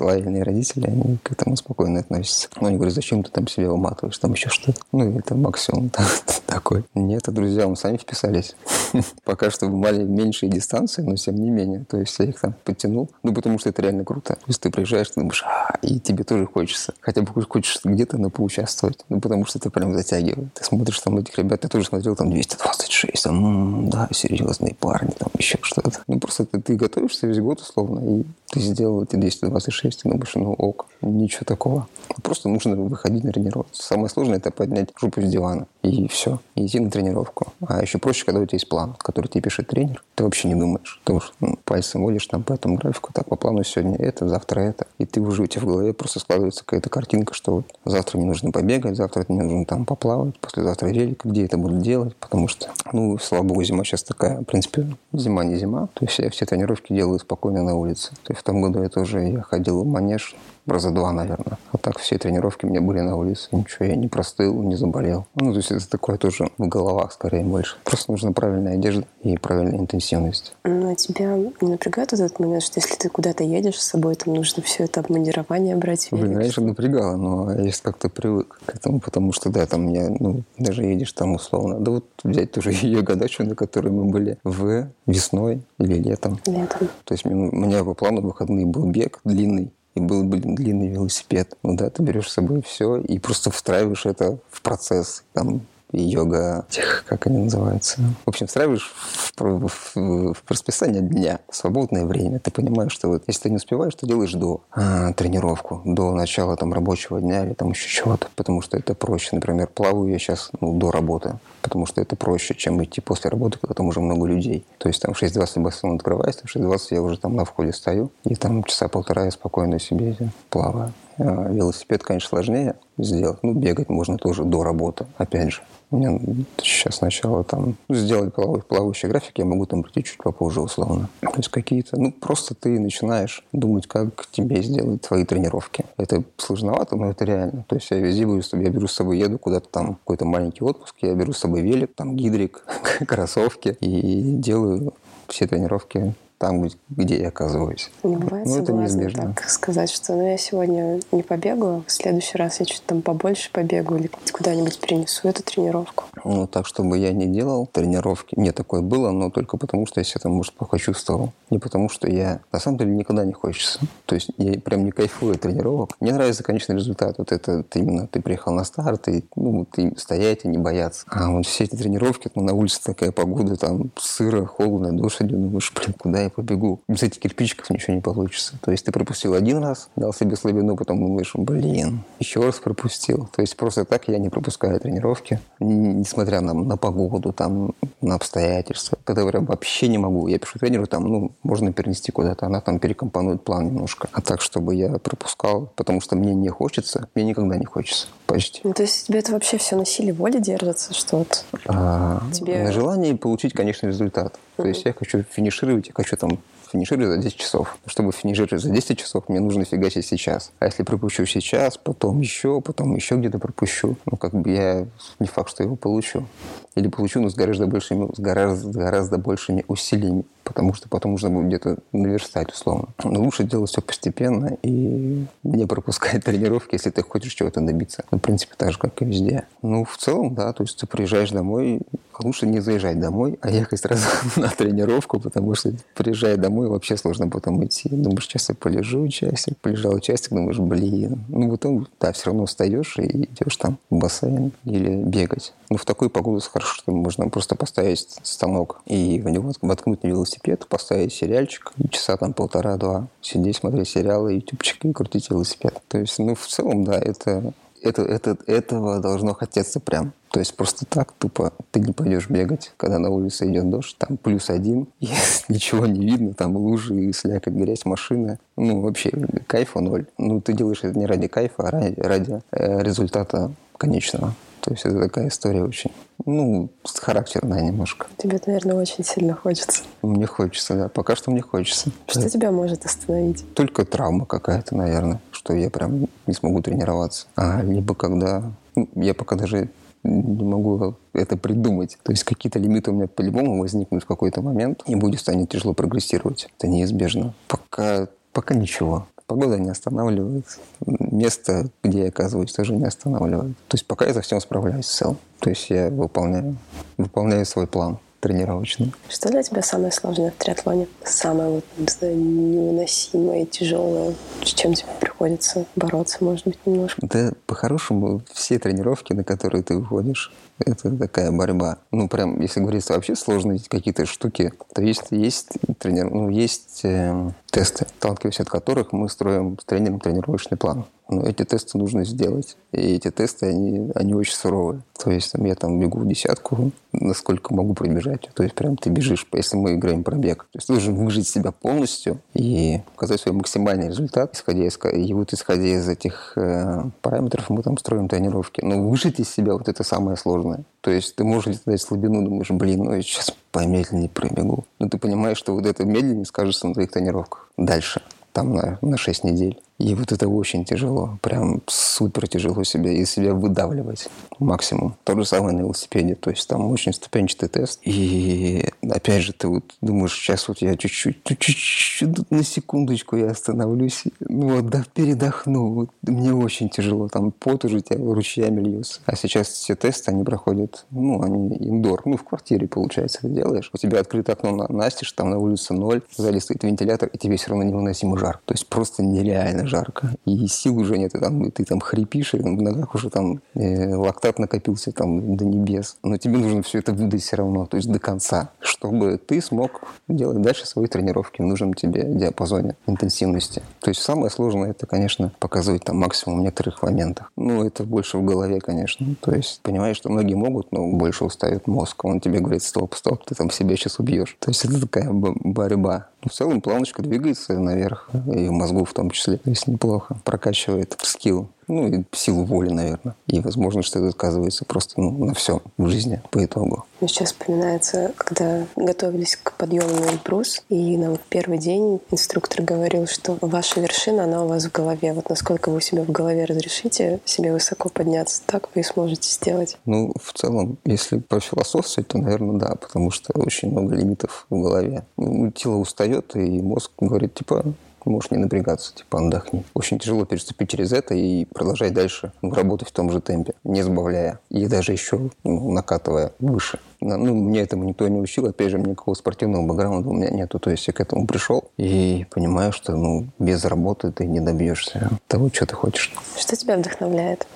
лояльные родители, они к этому спокойно относятся. Но они говорят, зачем ты там себя уматываешь, там еще что что Ну, это максимум [laughs] такой. Нет, друзья, мы сами вписались. [laughs] Пока что в меньшие дистанции, но тем не менее. То есть я их там подтянул. Ну, потому что это реально круто. То есть ты приезжаешь, ты думаешь, а, и тебе тоже хочется. Хотя бы хочешь где-то на поучаствовать. Ну, потому что это прям затягивает. Ты смотришь там этих ребят, я тоже смотрел там 226, там, да, серьезные парни, там еще что-то. Ну, просто ты, ты готовишься весь год условно, и ты сделал эти 226, и думаешь, ну ок, ничего такого. Просто нужно выходить на тренироваться. Самое сложное – это поднять жопу с дивана. и все. И идти на тренировку. А еще проще, когда у тебя есть план, который тебе пишет тренер. Ты вообще не думаешь. Ты уж ну, пальцем водишь там по этому графику. Так, по плану сегодня это, завтра это. И ты уже у тебя в голове просто складывается какая-то картинка, что вот завтра мне нужно побегать, завтра мне нужно там поплавать, послезавтра велик, где это буду делать, потому что, ну, слава богу, зима сейчас такая, в принципе, зима не зима. То есть я все тренировки делаю спокойно на улице. То есть в том году я тоже я ходил в манеж, раза два, наверное. А так все тренировки у меня были на улице. Ничего, я не простыл, не заболел. Ну, то есть это такое тоже в головах скорее больше. Просто нужна правильная одежда и правильная интенсивность. Ну, а тебя не напрягает этот момент, что если ты куда-то едешь с собой, там нужно все это обмундирование брать? Блин, раньше напрягало, но я как-то привык к этому, потому что, да, там меня, ну, даже едешь там условно. Да вот взять тоже йога дачу, на которой мы были в весной или летом. Летом. То есть у меня по плану выходные был бег длинный, и был, блин, длинный велосипед. Ну да, ты берешь с собой все и просто встраиваешь это в процесс. Там йога, как они называются. В общем, встраиваешь в, в, в, в расписание дня, в свободное время. Ты понимаешь, что вот если ты не успеваешь, то делаешь до а, тренировку, до начала там рабочего дня или там еще чего-то, потому что это проще. Например, плаваю я сейчас ну, до работы, потому что это проще, чем идти после работы, когда там уже много людей. То есть там в 6.20 бассейн открывается, в 6.20 я уже там на входе стою, и там часа полтора я спокойно себе плаваю. А велосипед, конечно, сложнее сделать. Ну, бегать можно тоже до работы, опять же. Меня сейчас сначала там сделать плав, плавающий график, я могу там прийти чуть попозже условно. То есть какие-то, ну просто ты начинаешь думать, как тебе сделать твои тренировки. Это сложновато, но это реально. То есть я везде буду, я беру с собой, еду куда-то там, какой-то маленький отпуск, я беру с собой велик, там гидрик, [laughs] кроссовки и делаю все тренировки там, где я оказываюсь. Не бывает ну, это неизбежно. так сказать, что ну, я сегодня не побегаю, в следующий раз я чуть там побольше побегу или куда-нибудь перенесу эту тренировку. Ну, так, чтобы я не делал тренировки. Мне такое было, но только потому, что я себя там, может, почувствовал. Не потому, что я... На самом деле никогда не хочется. То есть я прям не кайфую от тренировок. Мне нравится конечный результат. Вот это ты именно ты приехал на старт, и ну, ты стоять и не бояться. А вот все эти тренировки, ну, на улице такая погода, там сыро, холодно, дождь, думаешь, блин, куда я побегу. Без этих кирпичиков ничего не получится. То есть ты пропустил один раз, дал себе слабину, потом думаешь, блин, еще раз пропустил. То есть просто так я не пропускаю тренировки, несмотря на, на погоду, там, на обстоятельства. Когда прям вообще не могу. Я пишу тренеру, там, ну, можно перенести куда-то, она там перекомпонует план немножко. А так, чтобы я пропускал, потому что мне не хочется, мне никогда не хочется почти. Ну, то есть тебе это вообще все на силе воли держится, что вот а, тебе... На желании получить конечный результат. То есть я хочу финишировать, я хочу там финиширую за 10 часов. Чтобы финишировать за 10 часов, мне нужно фигачить сейчас. А если пропущу сейчас, потом еще, потом еще где-то пропущу, ну, как бы я не факт, что его получу. Или получу, но с гораздо большими, с гораздо, гораздо большими усилиями, потому что потом нужно будет где-то наверстать, условно. Но лучше делать все постепенно и не пропускать [laughs] тренировки, если ты хочешь чего-то добиться. Ну, в принципе, так же, как и везде. Ну, в целом, да, то есть ты приезжаешь домой, лучше не заезжать домой, а ехать сразу [laughs] на тренировку, потому что приезжая домой, вообще сложно потом идти. Думаешь, сейчас я полежу часик, полежал часик, думаешь, блин. Ну, потом, да, все равно встаешь и идешь там в бассейн или бегать. Ну, в такую погоду хорошо, что можно просто поставить станок и в него воткнуть велосипед, поставить сериальчик, и часа там полтора-два сидеть, смотреть сериалы, ютубчик и крутить велосипед. То есть, ну, в целом, да, это это, это, этого должно хотеться прям. То есть просто так тупо ты не пойдешь бегать, когда на улице идет дождь, там плюс один, [laughs] и ничего не видно, там лужи, и слякоть, грязь, машина. Ну, вообще, кайфа ноль. Ну, ты делаешь это не ради кайфа, а ради, ради э, результата конечного. То есть это такая история очень, ну, характерная немножко. Тебе, наверное, очень сильно хочется. Мне хочется, да. Пока что мне хочется. Что да. тебя может остановить? Только травма какая-то, наверное, что я прям не смогу тренироваться. А либо когда... Ну, я пока даже не могу это придумать. То есть какие-то лимиты у меня по-любому возникнут в какой-то момент, и будет станет тяжело прогрессировать. Это неизбежно. Пока, пока ничего. Погода не останавливает. Место, где я оказываюсь, тоже не останавливает. То есть пока я за всем справляюсь в целом. То есть я выполняю, выполняю свой план тренировочный. Что для тебя самое сложное в триатлоне? Самое вот, не знаю, невыносимое, тяжелое? С чем тебе приходится бороться, может быть, немножко? Да, по-хорошему, все тренировки, на которые ты выходишь, это такая борьба. Ну, прям, если говорить вообще сложные какие-то штуки, то есть, есть тренер, ну, есть э, тесты, сталкиваясь от которых мы строим с тренером тренировочный план. Но эти тесты нужно сделать. И эти тесты, они, они очень суровые. То есть там, я там бегу десятку, насколько могу пробежать. То есть прям ты бежишь, если мы играем пробег. То есть ты должен выжить себя полностью и показать свой максимальный результат, исходя из, и вот исходя из этих э, параметров мы там строим тренировки. Но выжить из себя вот это самое сложное. То есть ты можешь дать слабину, думаешь, блин, ну я сейчас помедленнее пробегу. Но ты понимаешь, что вот это медленнее скажется на твоих тренировках дальше там на, на 6 недель. И вот это очень тяжело. Прям супер тяжело себя из себя выдавливать максимум. То же самое на велосипеде. То есть там очень ступенчатый тест. И опять же, ты вот думаешь, сейчас вот я чуть-чуть, чуть-чуть на секундочку я остановлюсь. Ну вот, да, передохну. Вот, мне очень тяжело. Там пот уже тебя ручьями льется. А сейчас все тесты, они проходят, ну, они индор. Ну, в квартире, получается, ты делаешь. У тебя открыто окно на настежь, там на улице ноль, зале стоит вентилятор, и тебе все равно невыносимо жар. То есть просто нереально жарко. И сил уже нет, и там, ты там хрипишь, и в ногах уже там э, лактат накопился там до небес. Но тебе нужно все это выдать все равно, то есть до конца, чтобы ты смог делать дальше свои тренировки в нужном тебе диапазоне интенсивности. То есть самое сложное это, конечно, показывать там максимум в некоторых моментах. Ну, это больше в голове, конечно. То есть понимаешь, что многие могут, но больше устает мозг. Он тебе говорит, стоп, стоп, ты там себя сейчас убьешь. То есть это такая борьба. В целом планочка двигается наверх, и в мозгу в том числе. То есть неплохо. Прокачивает скилл ну, и силу воли, наверное. И возможно, что это сказывается просто ну, на все в жизни по итогу. Мне сейчас вспоминается, когда готовились к подъему на Эльбрус, и нам в первый день инструктор говорил, что ваша вершина, она у вас в голове. Вот насколько вы себе в голове разрешите себе высоко подняться, так вы и сможете сделать. Ну, в целом, если пофилософствовать, то, наверное, да, потому что очень много лимитов в голове. Ну, тело устает, и мозг говорит, типа, можешь не напрягаться, типа отдохни. Очень тяжело переступить через это и продолжать дальше работать в том же темпе, не сбавляя. И даже еще ну, накатывая выше. Ну, мне этому никто не учил. Опять же, никакого спортивного бэкграунда у меня нету. То есть я к этому пришел и понимаю, что ну, без работы ты не добьешься того, что ты хочешь. Что тебя вдохновляет?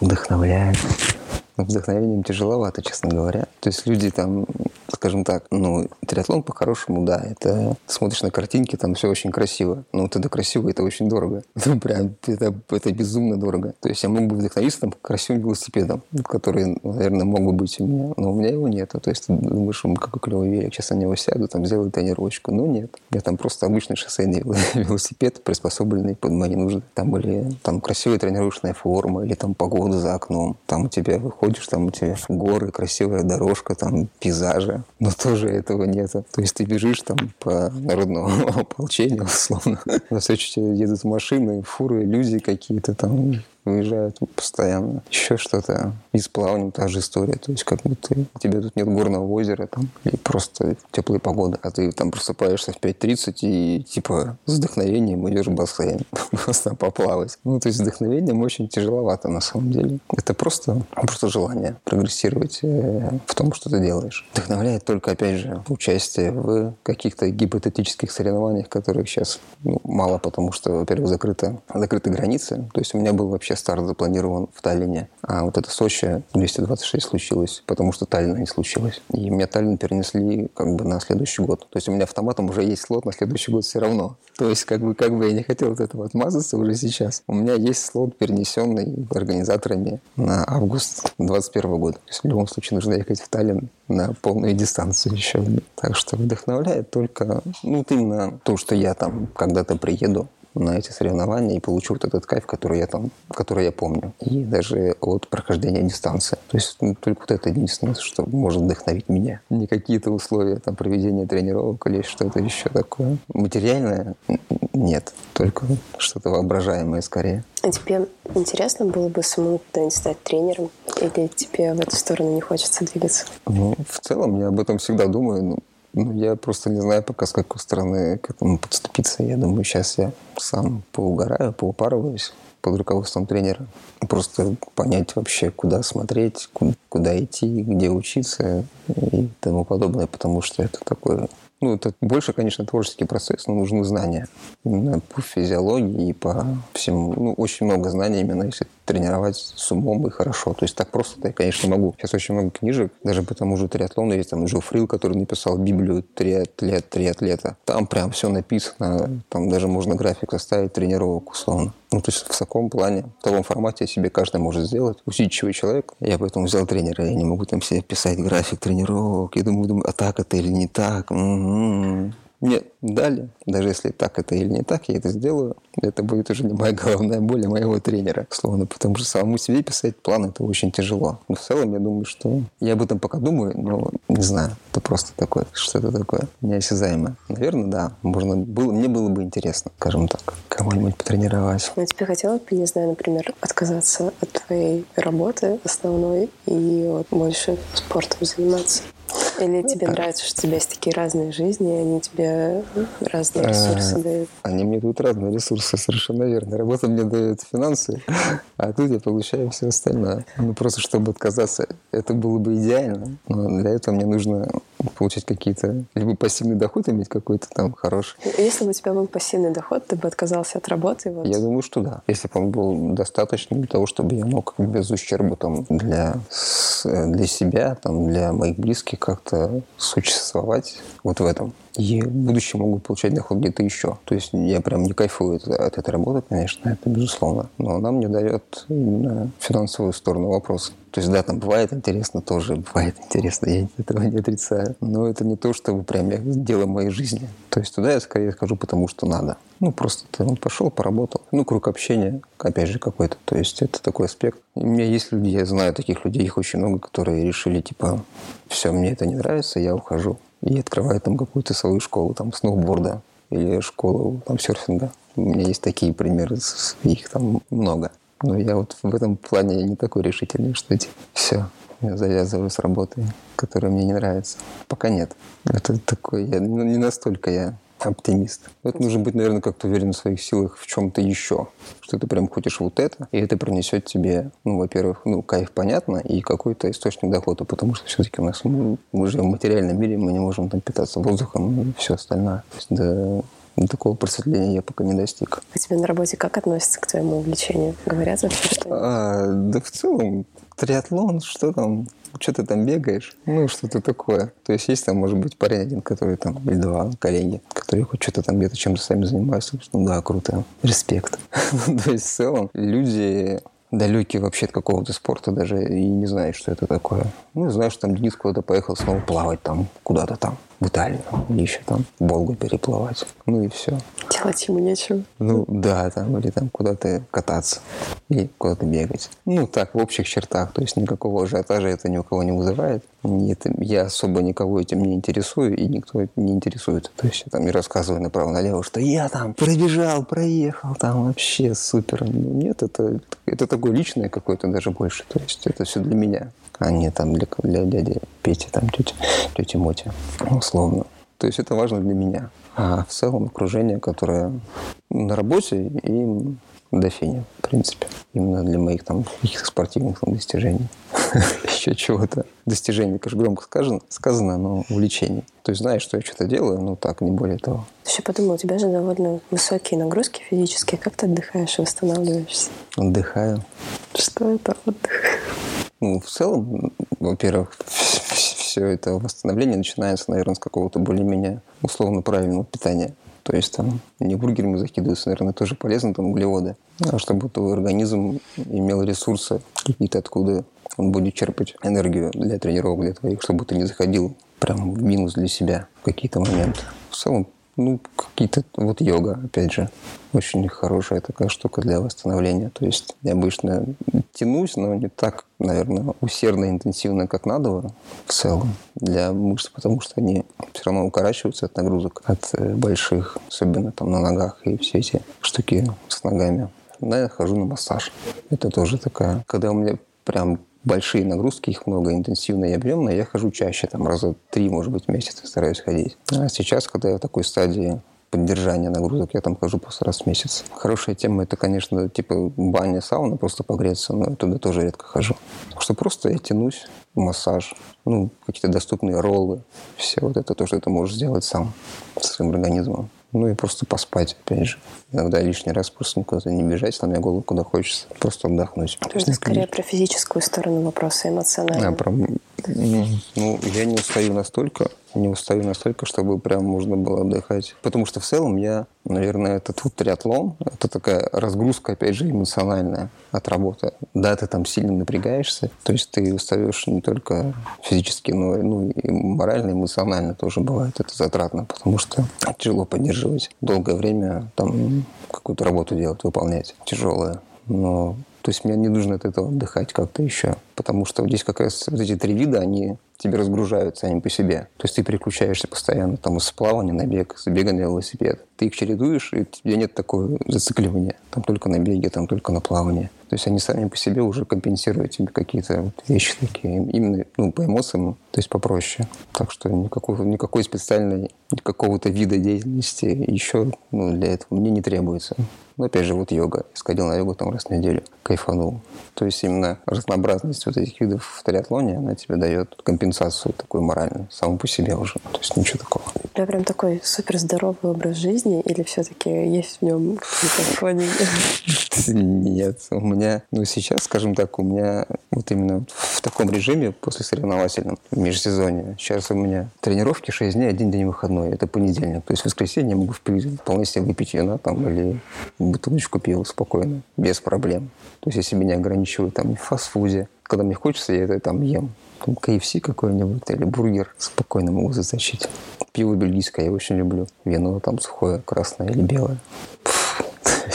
Вдохновляет. Вдохновением тяжеловато, честно говоря. То есть люди там скажем так, ну, триатлон по-хорошему, да, это смотришь на картинки, там все очень красиво. Но вот это красиво, это очень дорого. [laughs] Ну, прям, это, это безумно дорого. То есть я мог бы вдохновиться там красивым велосипедом, который, наверное, мог бы быть у меня, но у меня его нет. То есть ты думаешь, какой клевый велик, сейчас на него сяду, там сделаю тренировочку. Ну, нет. Я там просто обычный шоссейный [laughs] велосипед, приспособленный под мои нужды. Там были там красивая тренировочная форма или там погода за окном. Там у тебя выходишь, там у тебя горы, красивая дорожка, там пейзажи но тоже этого нет. То есть ты бежишь там по народному [laughs] ополчению, условно. На встречу тебе едут машины, фуры, люди какие-то там выезжают постоянно. Еще что-то. И с плаванием та же история. То есть как будто у тебя тут нет горного озера там, и просто теплая погода. А ты там просыпаешься в 5.30 и типа с вдохновением идешь в бассейн. [laughs] просто поплавать. Ну, то есть вдохновением очень тяжеловато на самом деле. Это просто, просто желание прогрессировать э, в том, что ты делаешь. Вдохновляет только, опять же, участие в каких-то гипотетических соревнованиях, которых сейчас ну, мало, потому что, во-первых, закрыты, закрыты границы. То есть у меня был вообще старт запланирован в Таллине. А вот это Сочи 226 случилось, потому что Таллина не случилось. И меня Таллин перенесли как бы на следующий год. То есть у меня автоматом уже есть слот на следующий год все равно. То есть как бы, как бы я не хотел от этого отмазаться уже сейчас. У меня есть слот, перенесенный организаторами на август 2021 года. То есть в любом случае нужно ехать в Таллин на полную дистанцию еще. Так что вдохновляет только ну, вот именно то, что я там когда-то приеду, на эти соревнования и получу вот этот кайф, который я там, который я помню. И даже от прохождения дистанции. То есть ну, только вот это единственное, что может вдохновить меня. Не какие-то условия там проведения тренировок или что-то еще такое. Материальное нет. Только что-то воображаемое скорее. А тебе интересно было бы самому когда-нибудь стать тренером? Или тебе в эту сторону не хочется двигаться? Ну, в целом я об этом всегда думаю. Ну, я просто не знаю пока с какой стороны к этому подступиться. Я думаю, сейчас я сам поугараю, поупарываюсь под руководством тренера. Просто понять вообще, куда смотреть, куда идти, где учиться и тому подобное, потому что это такое ну, это больше, конечно, творческий процесс, но нужны знания именно по физиологии и по всему. Ну, очень много знаний именно, если тренировать с умом и хорошо. То есть так просто я, конечно, могу. Сейчас очень много книжек, даже по тому же триатлону есть там Джо Фрил, который написал Библию триатлет, триатлета. Там прям все написано, там даже можно график составить тренировок условно. Ну, то есть в таком плане, в таком формате себе каждый может сделать. Усидчивый человек. Я поэтому взял тренера. Я не могу там себе писать график тренировок. Я думаю, думаю а так это или не так. М-м-м. Нет, дали. Даже если так это или не так, я это сделаю. Это будет уже не моя головная боль, а моего тренера, словно. Потому что самому себе писать план это очень тяжело. Но в целом я думаю, что... Я об этом пока думаю, но не знаю. Это просто такое, что это такое неосязаемое. Наверное, да. Можно было, мне было бы интересно, скажем так, кого-нибудь потренировать. Я тебе хотела бы, не знаю, например, отказаться от твоей работы основной и вот больше спортом заниматься? Или тебе нравится, что у тебя есть такие разные жизни, и они тебе разные э, ресурсы дают? Они мне дают разные ресурсы, совершенно верно. Работа мне дает финансы, а тут я получаю все остальное. Ну, просто чтобы отказаться, это было бы идеально. Но для этого мне нужно получать какие-то... Либо пассивный доход иметь какой-то там хороший. Если бы у тебя был пассивный доход, ты бы отказался от работы? Вот. Я думаю, что да. Если бы он был достаточным для того, чтобы я мог без ущерба там для, для себя, там, для моих близких как-то существовать вот в этом и в будущем могут получать доход где-то еще. То есть я прям не кайфую от, от этой работы, конечно, это безусловно. Но она мне дает именно финансовую сторону вопроса. То есть, да, там бывает интересно тоже, бывает интересно, я этого не отрицаю. Но это не то, чтобы прям я дело моей жизни. То есть туда я скорее скажу, потому что надо. Ну, просто ты он пошел, поработал. Ну, круг общения, опять же, какой-то. То есть это такой аспект. у меня есть люди, я знаю таких людей, их очень много, которые решили, типа, все, мне это не нравится, я ухожу и открывают там какую-то свою школу там сноуборда или школу там серфинга. У меня есть такие примеры, их там много. Но я вот в этом плане не такой решительный, что эти все, я завязываю с работой, которая мне не нравится. Пока нет. Это такой, я не настолько я оптимист. Это нужно быть, наверное, как-то уверен в своих силах в чем-то еще. Что ты прям хочешь вот это, и это принесет тебе, ну, во-первых, ну, кайф, понятно, и какой-то источник дохода, потому что все-таки у нас, мы, мы живем в материальном мире, мы не можем там питаться воздухом и все остальное. То есть, да, такого просветления я пока не достиг. А тебе на работе как относятся к твоему увлечению? Говорят вообще, что... А, да в целом, триатлон, что там, что ты там бегаешь, ну, что-то такое. То есть есть там, может быть, парень один, который там, или два коллеги, которые хоть что-то там где-то чем-то сами занимаются. Ну да, круто, респект. [laughs] То есть в целом люди далекие вообще от какого-то спорта даже и не знают, что это такое. Ну, знаешь, там Денис куда-то поехал снова плавать там, куда-то там в Италию или еще там Волгу переплывать. Ну и все. Делать ему нечего. Ну да, там, или там куда-то кататься, или куда-то бегать. Ну так, в общих чертах, то есть никакого ажиотажа это ни у кого не вызывает. Нет, я особо никого этим не интересую, и никто не интересует. То есть я там не рассказываю направо-налево, что я там пробежал, проехал, там вообще супер. Ну, нет, это, это такое личное какое-то даже больше. То есть это все для меня а не там для, для дяди Пети, там тети, тети Моти, условно. То есть это важно для меня. А в целом окружение, которое на работе и до фини, в принципе. Именно для моих там каких-то спортивных там, достижений. [laughs] Еще чего-то. Достижений, конечно, громко сказано, сказано, но увлечений. То есть знаешь, что я что-то делаю, но так, не более того. Еще подумал, у тебя же довольно высокие нагрузки физические. Как ты отдыхаешь и восстанавливаешься? Отдыхаю. Что это отдых? Ну, в целом, во-первых, все это восстановление начинается, наверное, с какого-то более-менее условно правильного питания. То есть там не бургерами закидываются, наверное, тоже полезно, там углеводы. А чтобы твой организм имел ресурсы какие-то, откуда он будет черпать энергию для тренировок, для твоих, чтобы ты не заходил прям в минус для себя в какие-то моменты. В целом ну, какие-то... Вот йога, опять же, очень хорошая такая штука для восстановления. То есть я обычно тянусь, но не так, наверное, усердно, интенсивно, как надо в целом для мышц, потому что они все равно укорачиваются от нагрузок, от э, больших, особенно там на ногах и все эти штуки с ногами. Да, я хожу на массаж. Это тоже такая... Когда у меня прям большие нагрузки, их много, интенсивные и объемные, я хожу чаще, там раза три, может быть, в месяц стараюсь ходить. А сейчас, когда я в такой стадии поддержания нагрузок, я там хожу после раз в месяц. Хорошая тема это, конечно, типа баня, сауна, просто погреться, но туда тоже редко хожу. Так что просто я тянусь, массаж, ну, какие-то доступные роллы, все вот это то, что ты можешь сделать сам со своим организмом. Ну и просто поспать, опять же. Иногда лишний раз просто никуда не бежать, сломя голову куда хочется. Просто отдохнуть. То есть, скорее про физическую сторону вопроса, эмоционально. А, про... Ну, я не устаю настолько, не устаю настолько, чтобы прям можно было отдыхать. Потому что в целом я, наверное, этот вот триатлон, это такая разгрузка, опять же, эмоциональная от работы. Да, ты там сильно напрягаешься, то есть ты устаешь не только физически, но ну, и морально, эмоционально тоже бывает. Это затратно, потому что тяжело поддерживать долгое время там какую-то работу делать, выполнять тяжелое. Но то есть мне не нужно от этого отдыхать как-то еще. Потому что здесь как раз вот эти три вида, они тебе разгружаются сами по себе. То есть ты переключаешься постоянно там из плавания на бег, с бега на велосипед. Ты их чередуешь, и у тебя нет такого зацикливания. Там только на беге, там только на плавании. То есть они сами по себе уже компенсируют тебе какие-то вот вещи такие, именно ну, по эмоциям, то есть попроще. Так что никакой, никакой специальной, какого-то вида деятельности еще ну, для этого мне не требуется. Но опять же, вот йога. Я сходил на йогу там раз в неделю, кайфанул. То есть именно разнообразность вот этих видов в триатлоне, она тебе дает компенсацию такую моральную, саму по себе уже. То есть ничего такого. У тебя прям такой супер здоровый образ жизни или все-таки есть в нем какие-то отклонения? Нет, у меня, ну сейчас, скажем так, у меня вот именно в таком режиме после соревновательном межсезонье. Сейчас у меня тренировки 6 дней, один день выходной. Это понедельник. То есть в воскресенье я могу вполне себе выпить вина там или бутылочку пива спокойно, без проблем. То есть я себя не ограничиваю там в фастфуде. Когда мне хочется, я это там ем. KFC какой-нибудь или бургер спокойно могу затащить. Пиво бельгийское я очень люблю. Вино там сухое, красное или белое. То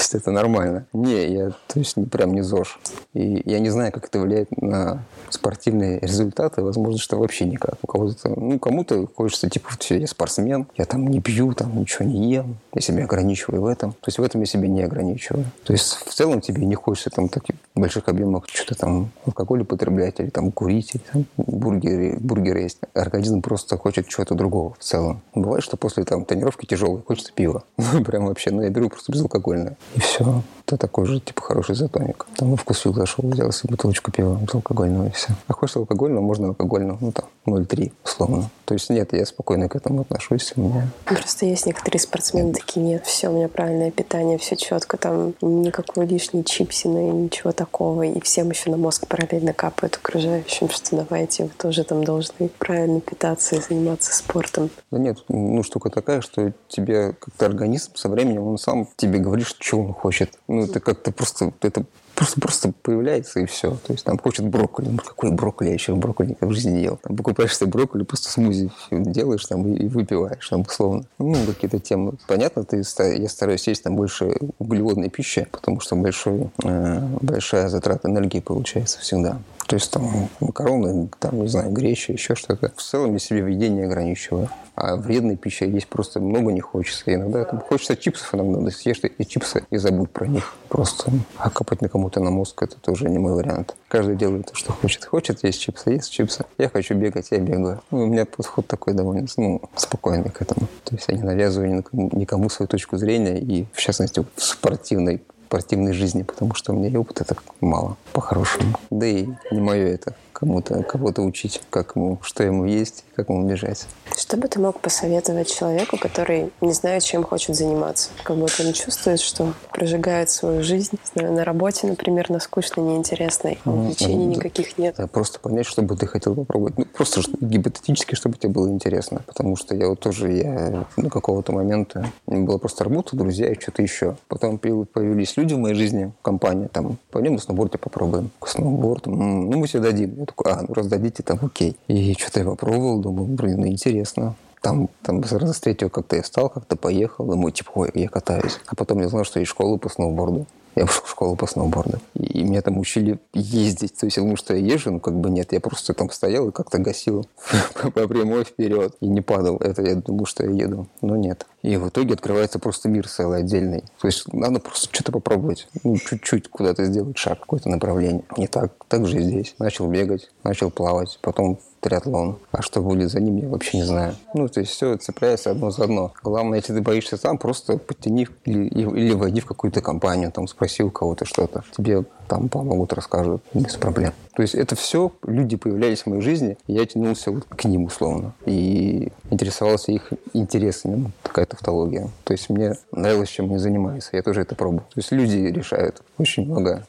есть это нормально. Не, я то есть прям не ЗОЖ. И я не знаю, как это влияет на спортивные результаты. Возможно, что вообще никак. У кого-то, ну, кому-то хочется, типа, все, я спортсмен, я там не пью, там ничего не ем, я себя ограничиваю в этом. То есть в этом я себя не ограничиваю. То есть в целом тебе не хочется там таких больших объемах что-то там алкоголь употреблять или там курить, или там бургеры, бургеры есть. Организм просто хочет чего-то другого в целом. Бывает, что после там тренировки тяжелой хочется пива. Ну, [laughs] прям вообще, ну, я беру просто безалкогольное. И все. Это такой же, типа, хороший затоник. Там в вкусвилл зашел, взял себе бутылочку пива безалкогольного и все. А хочешь алкогольного, можно алкогольного, ну там 0,3 условно. То есть нет, я спокойно к этому отношусь. У меня... Просто есть некоторые спортсмены такие, нет, все, у меня правильное питание, все четко, там никакой лишней чипсины, ничего такого. И всем еще на мозг параллельно капают окружающим, что давайте, вы тоже там должны правильно питаться и заниматься спортом. Да нет, ну штука такая, что тебе как-то организм со временем, он сам тебе говорит, что он хочет. Ну это как-то просто, это просто, просто появляется и все. То есть там хочет брокколи. Ну, какой брокколи? Я еще брокколи никогда в жизни не ел. Там покупаешь себе брокколи, просто смузи делаешь там и, и выпиваешь там условно. Ну, какие-то темы. Понятно, ты, я стараюсь есть там больше углеводной пищи, потому что большой, э, большая затрата энергии получается всегда. То есть там макароны, там, не знаю, греча, еще что-то. В целом я себе в еде не ограничиваю. А вредной пищи есть просто много не хочется. И иногда там, хочется чипсов иногда. Да съешь эти чипсы и забудь про них. Просто а копать на кому-то на мозг это тоже не мой вариант. Каждый делает то, что хочет. Хочет есть чипсы, есть чипсы. Я хочу бегать, я бегаю. Ну, у меня подход такой довольно ну, спокойный к этому. То есть я не навязываю никому, никому свою точку зрения. И в частности в спортивной спортивной жизни, потому что у меня и опыта так мало, по-хорошему. Да и не мое это кому-то, кого-то учить, как ему, что ему есть, как ему бежать. Что бы ты мог посоветовать человеку, который не знает, чем хочет заниматься? Как будто он чувствует, что прожигает свою жизнь. Знаю, на работе, например, на скучной, неинтересной, увлечений mm-hmm. никаких нет. Да, просто понять, что бы ты хотел попробовать. Ну, просто гипотетически, чтобы тебе было интересно. Потому что я вот тоже, я до какого-то момента, была просто работа, друзья и что-то еще. Потом появились люди в моей жизни, компания, там, пойдем на сноуборде попробуем. Сноуборд, ну, мы себе дадим. Такой, а, ну, раздадите, там, окей. И что-то я попробовал, думаю, блин, ну, интересно. Там, там с третьего как-то я встал, как-то поехал, думаю, типа, ой, я катаюсь. А потом я знал, что есть школа по сноуборду. Я пошел в школу по сноуборду. И меня там учили ездить. То есть я думал, что я езжу, но как бы нет. Я просто там стоял и как-то гасил [laughs] по прямой вперед. И не падал. Это я думал, что я еду. Но нет. И в итоге открывается просто мир целый отдельный. То есть надо просто что-то попробовать. Ну, чуть-чуть куда-то сделать шаг, какое-то направление. Не так. Так же и здесь. Начал бегать, начал плавать. Потом триатлон. А что будет за ним, я вообще не знаю. Ну, то есть все цепляется одно за одно. Главное, если ты боишься сам, просто подтяни или, или войди в какую-то компанию, там спроси у кого-то что-то. Тебе там помогут, расскажут без проблем. То есть это все, люди появлялись в моей жизни, я тянулся вот к ним условно. И интересовался их интересами, ну, такая тавтология. То есть мне нравилось, чем они занимаются, я тоже это пробую. То есть люди решают очень много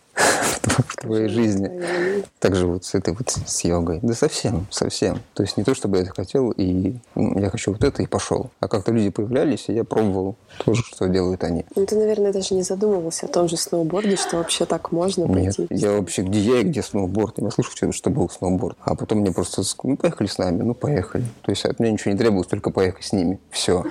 в твоей жизни. Также вот с этой вот с йогой. Да совсем, совсем. То есть не то, чтобы я это хотел, и ну, я хочу вот это, и пошел. А как-то люди появлялись, и я пробовал тоже, что делают они. Ну, ты, наверное, даже не задумывался о том же сноуборде, что вообще так можно Нет, пойти. я вообще, где я и где сноуборд. Я слышал, что был сноуборд. А потом мне просто, ну, поехали с нами, ну, поехали. То есть от меня ничего не требовалось, только поехать с ними. Все.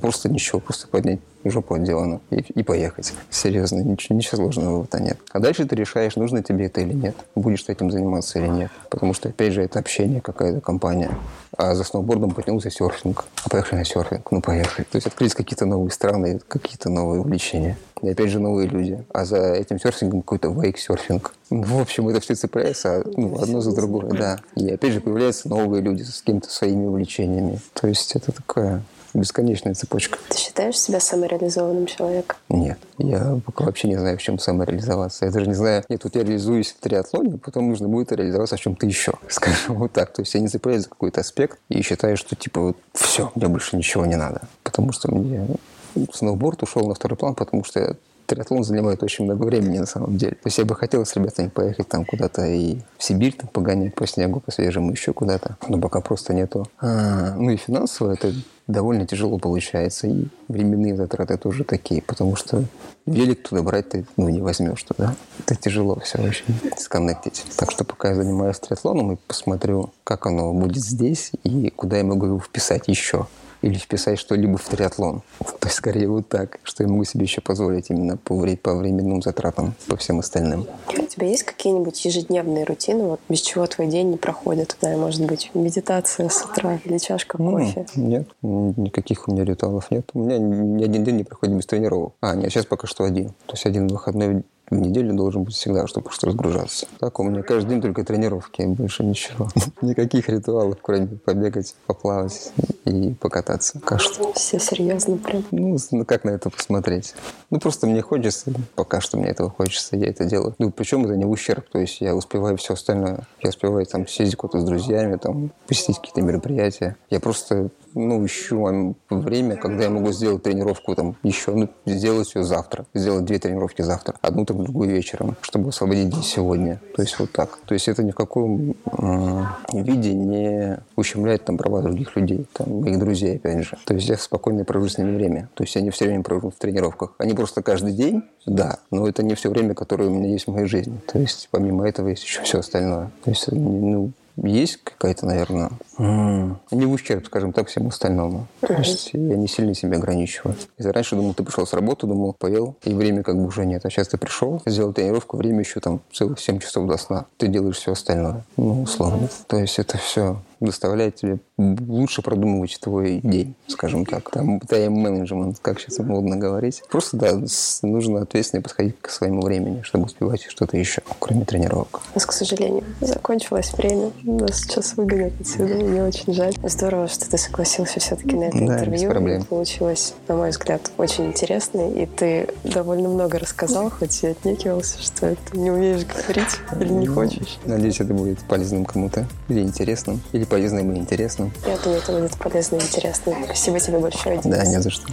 Просто ничего, просто поднять жопу отделана и, и поехать. Серьезно, ничего, ничего сложного этом нет. А дальше ты решаешь, нужно тебе это или нет. Будешь ты этим заниматься или нет. Потому что, опять же, это общение, какая-то компания. А за сноубордом потянулся серфинг. А поехали на серфинг. Ну, поехали. То есть открылись какие-то новые страны, какие-то новые увлечения. И опять же новые люди. А за этим серфингом какой-то вейк-серфинг. Ну, в общем, это все цепляется ну, одно за другое, да. И опять же появляются новые люди с какими-то своими увлечениями. То есть это такая бесконечная цепочка. Ты считаешь себя самореализованным человеком? Нет. Я пока вообще не знаю, в чем самореализоваться. Я даже не знаю, я реализуюсь в триатлоне, потом нужно будет реализоваться в чем-то еще, [laughs] скажем вот так. То есть я не цепляюсь за какой-то аспект и считаю, что типа вот все, мне больше ничего не надо. Потому что мне сноуборд ушел на второй план, потому что триатлон занимает очень много времени на самом деле. То есть я бы хотел с ребятами поехать там куда-то и в Сибирь там погонять по снегу, по свежему еще куда-то. Но пока просто нету. А, ну и финансово это довольно тяжело получается. И временные затраты тоже такие, потому что велик туда брать ты ну, не возьмешь туда. Это тяжело все очень сконнектить. Так что пока я занимаюсь триатлоном и посмотрю, как оно будет здесь и куда я могу его вписать еще или вписать что-либо в триатлон. То есть, скорее, вот так, что я могу себе еще позволить именно по, вре- по временным затратам, по всем остальным. У тебя есть какие-нибудь ежедневные рутины, вот без чего твой день не проходит? Да, может быть, медитация с утра или чашка кофе? Нет, никаких у меня ритуалов нет. У меня ни один день не проходит без тренировок. А, нет, сейчас пока что один. То есть один выходной неделю должен быть всегда, чтобы просто разгружаться. Так, у меня каждый день только тренировки, больше ничего. [laughs] Никаких ритуалов, кроме побегать, поплавать и покататься. Пока что. Все серьезно прям. Ну, ну, как на это посмотреть? Ну, просто мне хочется, пока что мне этого хочется, я это делаю. Ну, причем это не в ущерб, то есть я успеваю все остальное. Я успеваю там съездить куда-то с друзьями, там, посетить какие-то мероприятия. Я просто, ну, м, время, когда я могу сделать тренировку там еще, ну, сделать ее завтра, сделать две тренировки завтра, одну там, другую вечером, чтобы освободить день сегодня. То есть вот так. То есть это ни в каком м, виде не ущемляет там права других людей, там, моих друзей, опять же. То есть я спокойно провожу с ними время. То есть я не все время провожу в тренировках. Они просто каждый день, да, но это не все время, которое у меня есть в моей жизни. То есть помимо этого есть еще все остальное. То есть, ну, есть какая-то, наверное, не в ущерб, скажем так, всему остальному. То есть я не сильно себя ограничиваю. Если раньше думал, ты пришел с работы, думал, поел, и время как бы уже нет. А сейчас ты пришел, сделал тренировку, время еще там целых 7 часов до сна. Ты делаешь все остальное. Ну, условно. То есть это все доставляет тебе лучше продумывать твой день, скажем так. Там тайм-менеджмент, как сейчас модно говорить. Просто, да, нужно ответственно подходить к своему времени, чтобы успевать что-то еще, кроме тренировок. У нас, к сожалению, закончилось время. Нас сейчас выгонят отсюда. Мне очень жаль. Здорово, что ты согласился все-таки на это Да, без интервью. проблем. Получилось, на мой взгляд, очень интересно. И ты довольно много рассказал, хоть и отнекивался, что это не умеешь говорить или не хочешь. Надеюсь, это будет полезным кому-то. Или интересным. Или полезным и интересным. Я думаю, это будет полезно и интересно. Спасибо тебе большое, Денис. Да, не за что.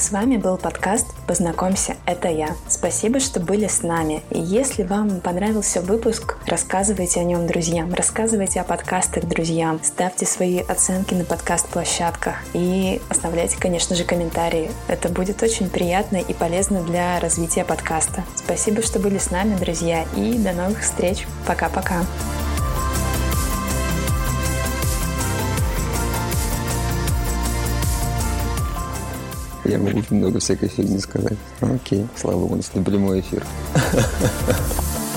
С вами был подкаст «Познакомься, это я». Спасибо, что были с нами. И если вам понравился выпуск, рассказывайте о нем друзьям, рассказывайте о подкастах друзьям, ставьте свои оценки на подкаст-площадках и оставляйте, конечно же, комментарии. Это будет очень приятно и полезно для развития подкаста. Спасибо, что были с нами, друзья, и до новых встреч. Пока-пока. Я могу много всякой фигни сказать. Окей, слава богу, у нас не прямой эфир. [laughs]